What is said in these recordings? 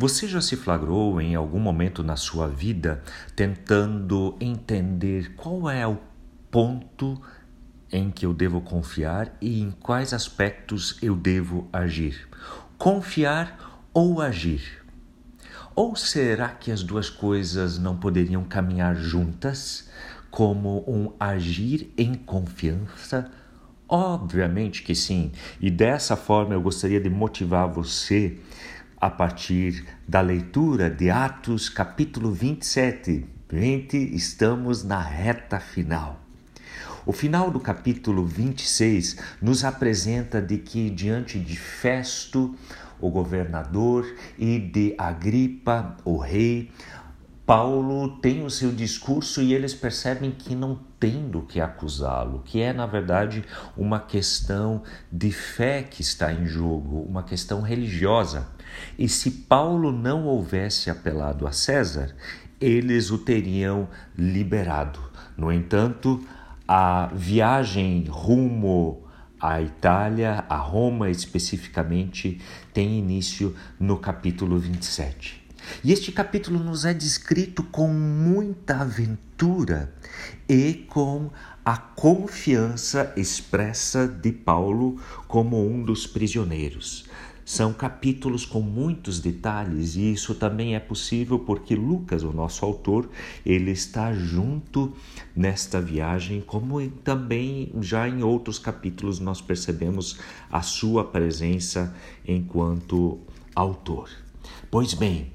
Você já se flagrou em algum momento na sua vida tentando entender qual é o ponto em que eu devo confiar e em quais aspectos eu devo agir? Confiar ou agir? Ou será que as duas coisas não poderiam caminhar juntas, como um agir em confiança? Obviamente que sim, e dessa forma eu gostaria de motivar você a partir da leitura de Atos, capítulo 27. Gente, estamos na reta final. O final do capítulo 26 nos apresenta de que diante de Festo, o governador, e de Agripa, o rei, Paulo tem o seu discurso e eles percebem que não tem do que acusá-lo, que é, na verdade, uma questão de fé que está em jogo, uma questão religiosa. E se Paulo não houvesse apelado a César, eles o teriam liberado. No entanto, a viagem rumo à Itália, a Roma especificamente, tem início no capítulo 27. E este capítulo nos é descrito com muita aventura e com a confiança expressa de Paulo como um dos prisioneiros. São capítulos com muitos detalhes e isso também é possível porque Lucas, o nosso autor, ele está junto nesta viagem, como também já em outros capítulos nós percebemos a sua presença enquanto autor. Pois bem,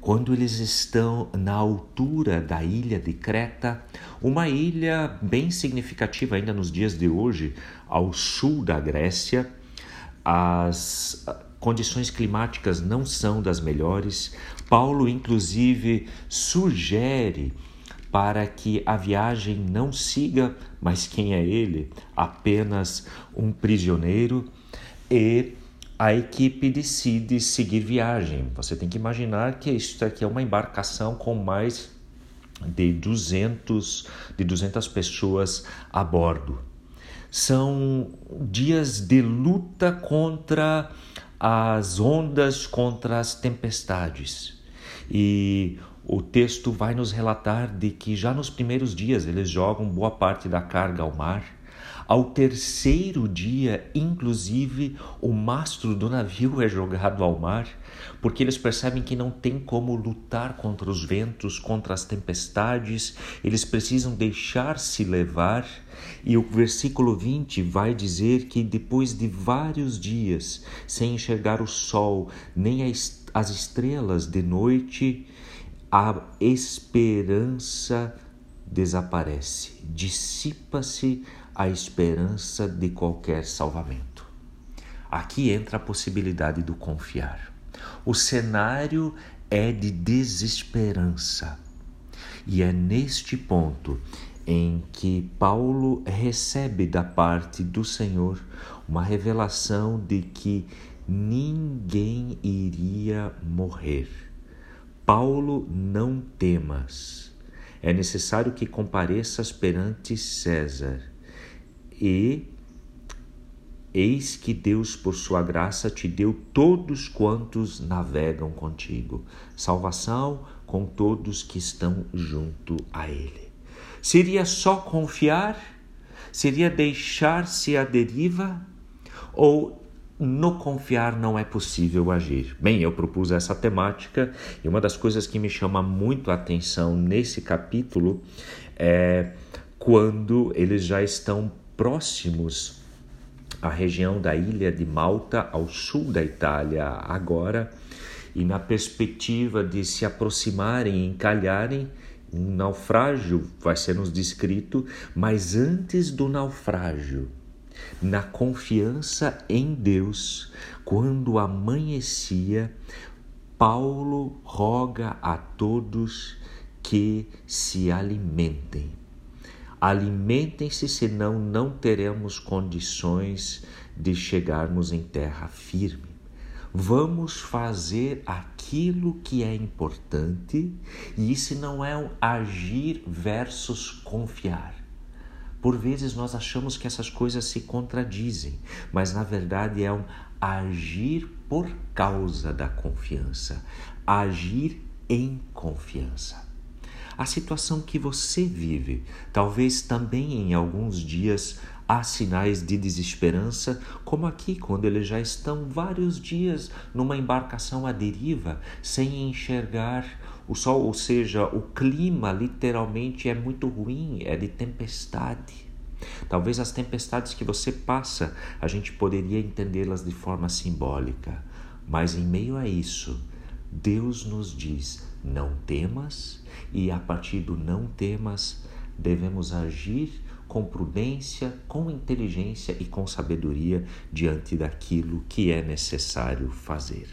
quando eles estão na altura da ilha de Creta, uma ilha bem significativa ainda nos dias de hoje, ao sul da Grécia, as condições climáticas não são das melhores. Paulo, inclusive, sugere para que a viagem não siga, mas quem é ele? Apenas um prisioneiro e a equipe decide seguir viagem. Você tem que imaginar que isso aqui é uma embarcação com mais de 200, de 200 pessoas a bordo. São dias de luta contra as ondas, contra as tempestades. E o texto vai nos relatar de que já nos primeiros dias eles jogam boa parte da carga ao mar ao terceiro dia, inclusive, o mastro do navio é jogado ao mar, porque eles percebem que não tem como lutar contra os ventos, contra as tempestades, eles precisam deixar-se levar. E o versículo 20 vai dizer que depois de vários dias sem enxergar o sol, nem as estrelas de noite, a esperança desaparece, dissipa-se a esperança de qualquer salvamento. Aqui entra a possibilidade do confiar. O cenário é de desesperança. E é neste ponto em que Paulo recebe da parte do Senhor uma revelação de que ninguém iria morrer. Paulo, não temas. É necessário que compareças perante César e eis que Deus, por sua graça, te deu todos quantos navegam contigo, salvação com todos que estão junto a Ele. Seria só confiar? Seria deixar-se à deriva? Ou no confiar não é possível agir. Bem, eu propus essa temática e uma das coisas que me chama muito a atenção nesse capítulo é quando eles já estão próximos à região da ilha de Malta, ao sul da Itália agora, e na perspectiva de se aproximarem e encalharem, um naufrágio vai ser nos descrito, mas antes do naufrágio, na confiança em Deus, quando amanhecia, Paulo roga a todos que se alimentem. Alimentem-se, senão não teremos condições de chegarmos em terra firme. Vamos fazer aquilo que é importante, e isso não é um agir versus confiar. Por vezes nós achamos que essas coisas se contradizem, mas na verdade é um agir por causa da confiança, agir em confiança. A situação que você vive, talvez também em alguns dias há sinais de desesperança, como aqui, quando eles já estão vários dias numa embarcação à deriva, sem enxergar o sol, ou seja, o clima literalmente é muito ruim, é de tempestade. Talvez as tempestades que você passa, a gente poderia entendê-las de forma simbólica, mas em meio a isso, Deus nos diz: não temas, e a partir do não temas, devemos agir com prudência, com inteligência e com sabedoria diante daquilo que é necessário fazer.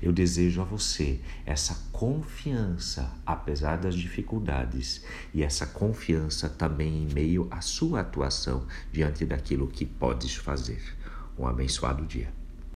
Eu desejo a você essa confiança, apesar das dificuldades, e essa confiança também em meio à sua atuação diante daquilo que podes fazer. Um abençoado dia.